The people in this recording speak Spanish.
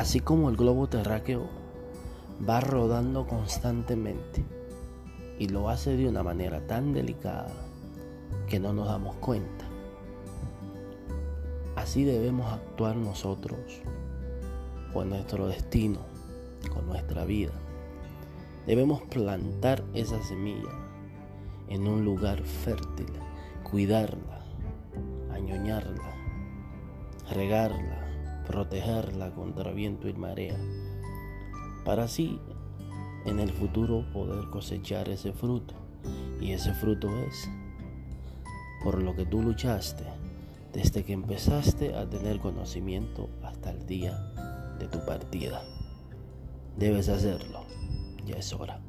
Así como el globo terráqueo va rodando constantemente y lo hace de una manera tan delicada que no nos damos cuenta. Así debemos actuar nosotros con nuestro destino, con nuestra vida. Debemos plantar esa semilla en un lugar fértil, cuidarla, añoñarla, regarla, protegerla contra viento y marea, para así en el futuro poder cosechar ese fruto. Y ese fruto es por lo que tú luchaste desde que empezaste a tener conocimiento hasta el día de tu partida. Debes hacerlo, ya es hora.